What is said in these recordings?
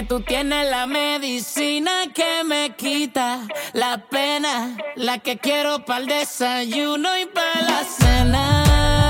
que tú tienes la medicina que me quita la pena, la que quiero para el desayuno y para la cena.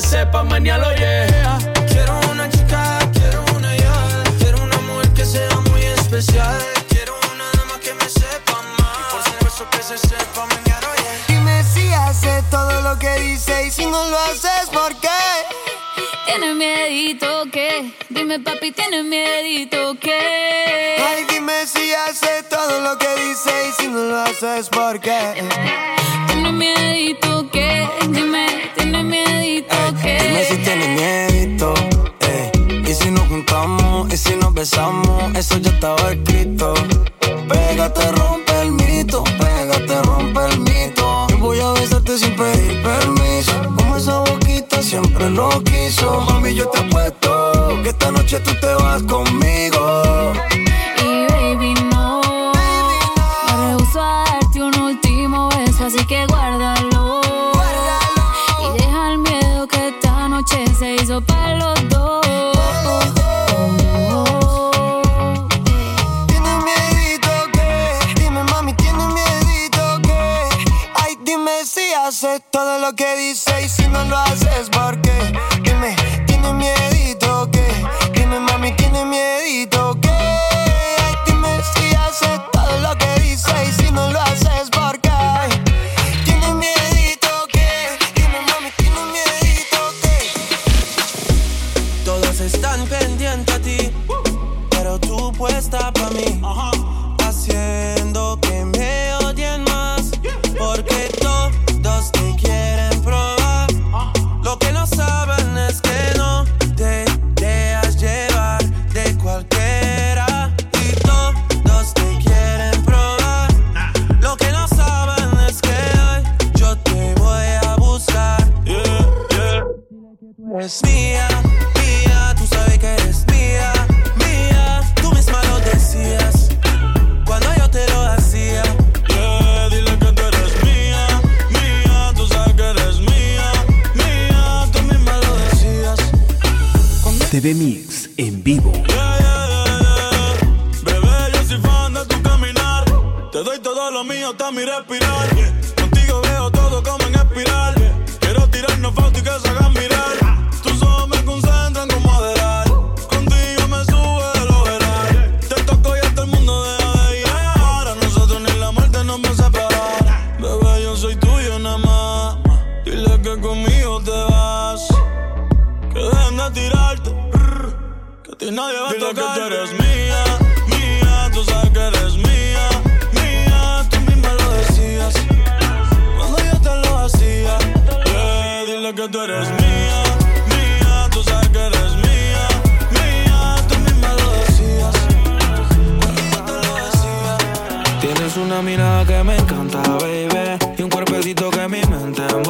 se sepa, mañana yeah. Quiero una chica, quiero una ya. Quiero una mujer que sea muy especial. Quiero una dama que me sepa amar. Y por supuesto que se sepa mañana, yeah. Dime si hace todo lo que dice y si no lo haces, ¿por qué? Tienes miedito que, dime papi, tienes miedito que. Ay, dime si hace todo lo que dice y si no lo haces, ¿por qué? Eso ya estaba escrito. Pégate, rompe el mito, pégate, rompe el mito. Yo voy a besarte sin pedir permiso. Como esa boquita siempre lo quiso. Mami, yo te apuesto que esta noche tú te vas conmigo. Todo lo que dice y si no lo haces, ¿por qué?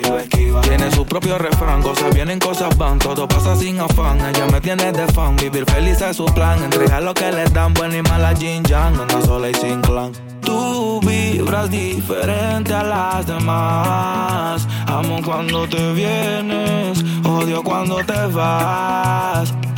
Tiene su propio refrán, cosas vienen, cosas van, todo pasa sin afán. Ella me tiene de fan, vivir feliz es su plan. Entrega lo que le dan, buena y mala Jin Yang, anda sola y sin clan. Tú vibras diferente a las demás. Amo cuando te vienes, odio cuando te vas.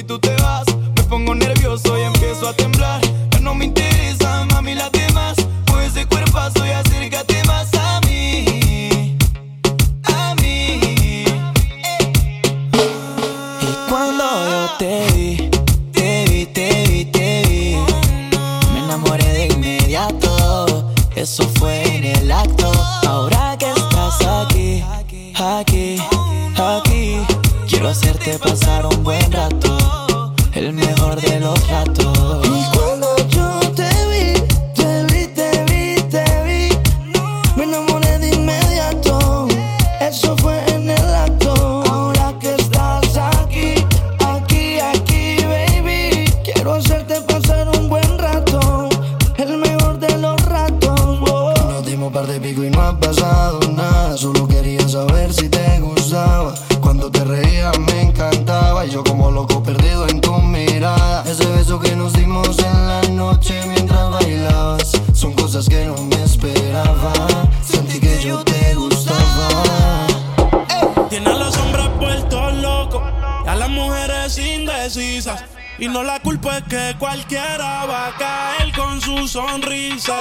Si tú te vas, me pongo nervioso ha pasado nada. Solo quería saber si te gustaba. Cuando te reías me encantaba. Y yo como loco perdido en tu mirada. Ese beso que nos dimos en la noche mientras bailabas. Son cosas que no me esperaba. Sentí que yo te gustaba. Tiene a los hombres puestos locos a las mujeres indecisas. Y no la culpa es que cualquiera va a caer con su sonrisa.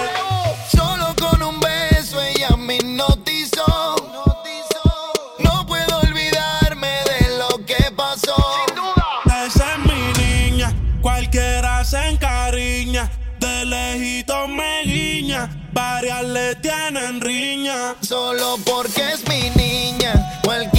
cualquiera se encariña. De lejito me guiña, varias le tienen riña. Solo porque es mi niña, cualquiera.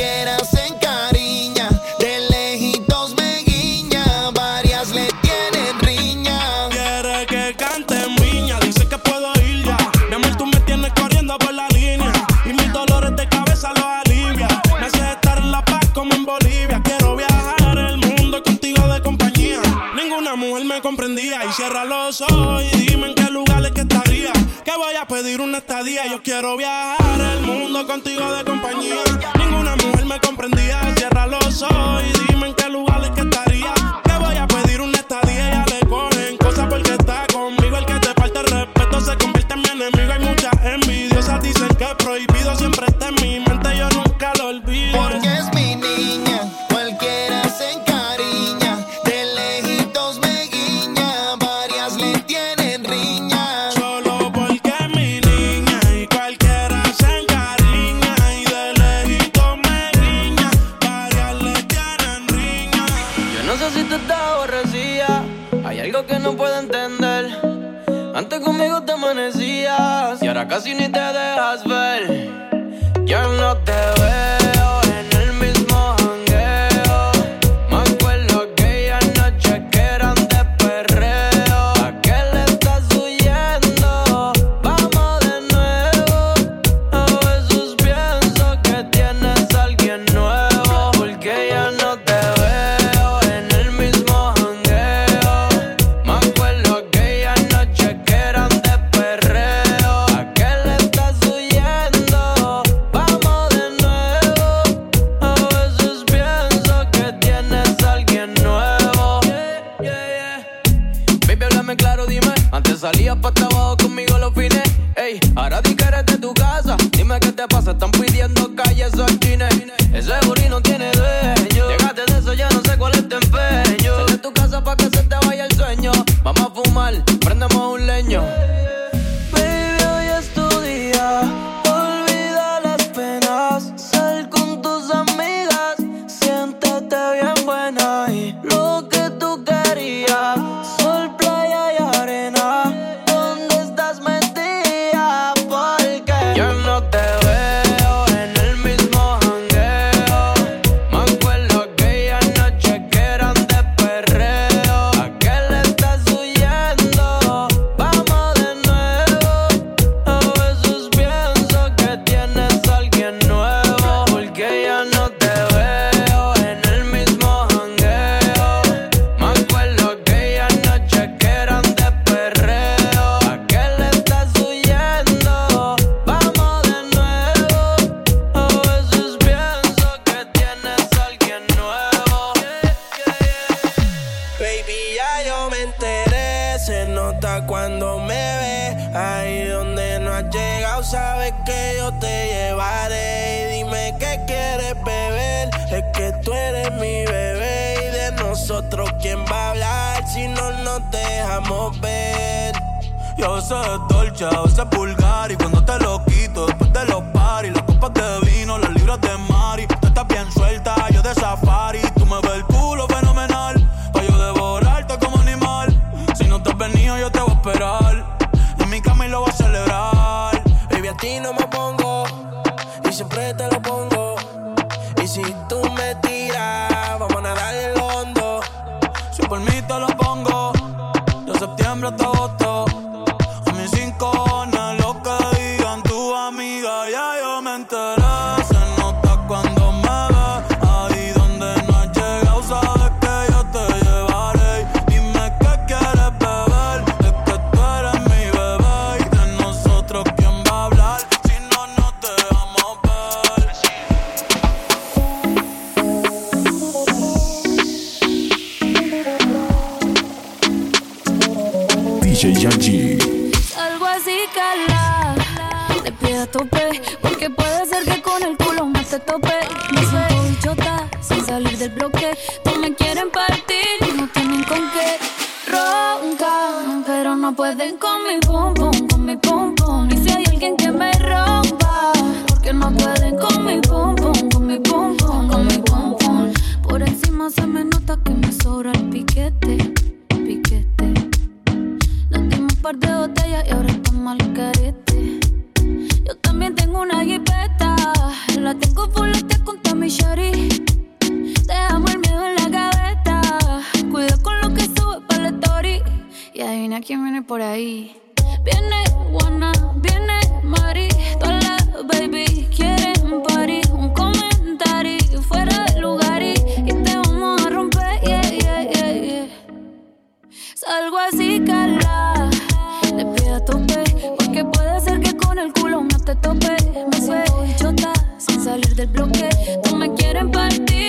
y cierra los ojos y dime en qué lugar es que estaría. Que voy a pedir una estadía. Yo quiero viajar el mundo contigo de compañía. Ninguna mujer me comprendía. Cierra los ojos y dime en qué lugar es que chavo, ese es vulgar. Y cuando te lo quito, después de los paris, las copas que una jipeta, la tengo full con Tommy Shari. Dejamos el miedo en la gaveta, cuida con lo que sube para la story. Y adivina quién viene por ahí. Viene Juana, viene Mari, todas las baby quieren party. Un comentario fuera de lugar y, y te vamos a romper, yeah, yeah, yeah. Salgo así, cala, con el culo no te tope. Me suelto y chota, sin salir del bloque. No me quieren partir,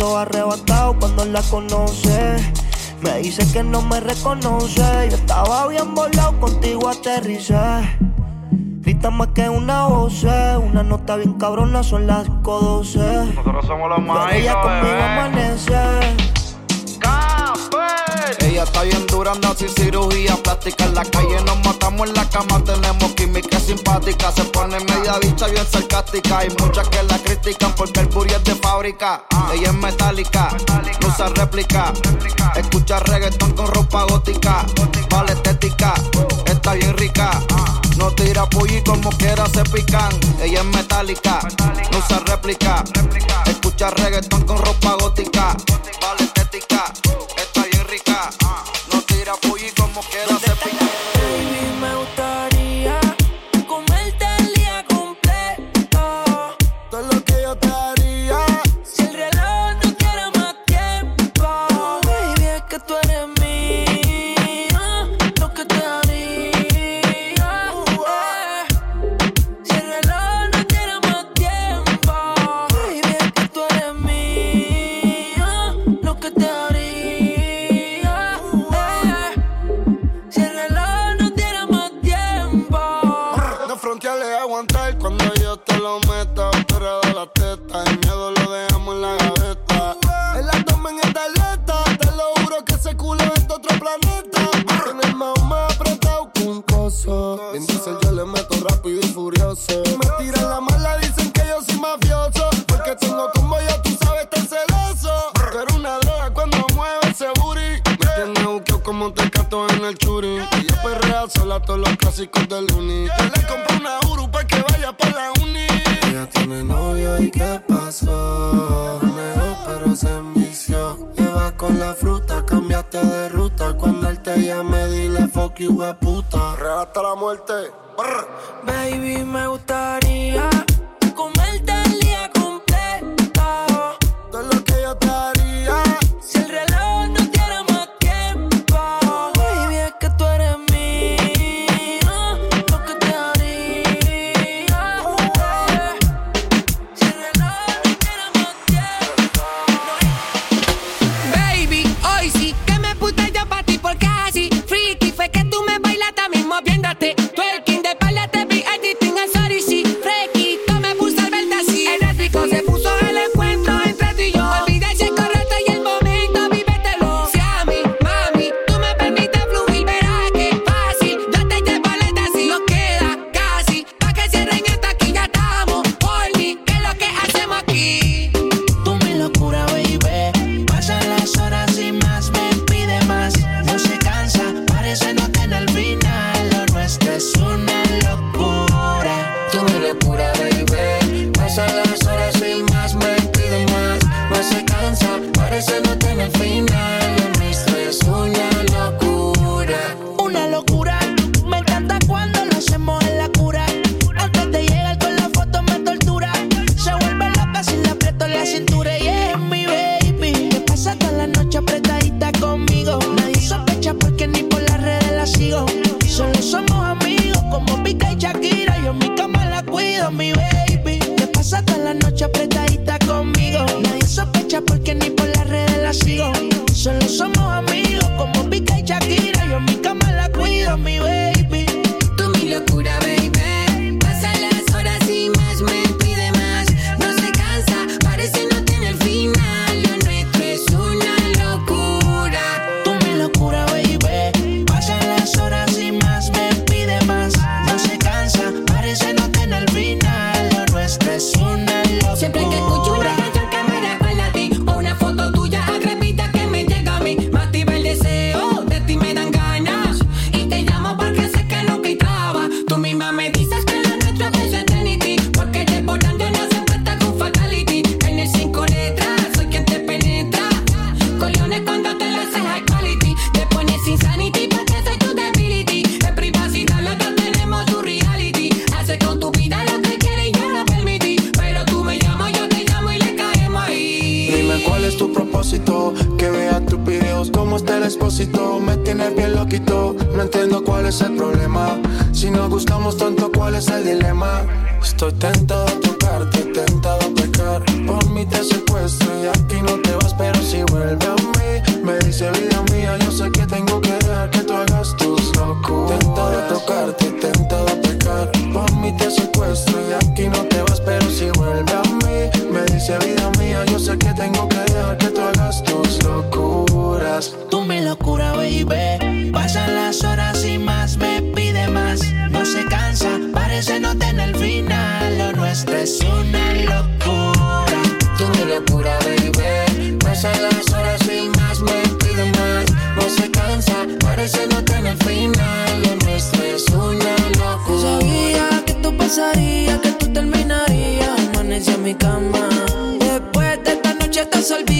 ojos arrebatados cuando la conoce. Me dice que no me reconoce. Yo estaba bien volado, contigo aterricé. Grita más que una voz, una nota bien cabrona, son las 5.12. Nosotros somos los Pero ella conmigo está bien dura, sin cirugía plástica. En la calle nos matamos en la cama, tenemos química simpática. Se pone media bicha bien sarcástica. Hay muchas que la critican porque el booty es de fábrica. Ella es metálica, no usa réplica. Escucha reggaetón con ropa gótica. Vale estética, está bien rica. No tira pulli como quiera se pican. Ella es metálica, no usa réplica. Escucha reggaetón con ropa gótica. Vale estética. Tira pulli como quiera y furioso. Me tiran la mala, dicen que yo soy mafioso. Porque tengo como yo, tú sabes, tan celoso. Pero una droga cuando mueve ese booty. Me tiene buqueo como te cato en el churi. Ella perrea sola todos los clásicos del uni. Dile fuck you, we puta. Real hasta la muerte. Brr. Baby, me gustaría Estoy tentado a tocarte, tentado a pecar. Por mí te secuestro y aquí no te vas, pero si vuelve a mí, me dice vida mía, yo sé que tengo que dejar que tú hagas tus locuras. Tentado a tocarte, tentado a pecar. Por mí te secuestro y aquí no te vas, pero si vuelve a mí, me dice vida mía, yo sé que tengo que dejar que tú hagas tus locuras. Tú mi locura, baby. Pasan las horas y más, me pide más. No se cansa, parece no tener final esta es una locura. Tú mi locura, baby. Pasan las horas y más me pido más. No se cansa, parece no tener final. Lo nuestro es una locura. Sabía que tú pasaría, que tú terminarías. Amanece en mi cama. Después de esta noche estás olvidada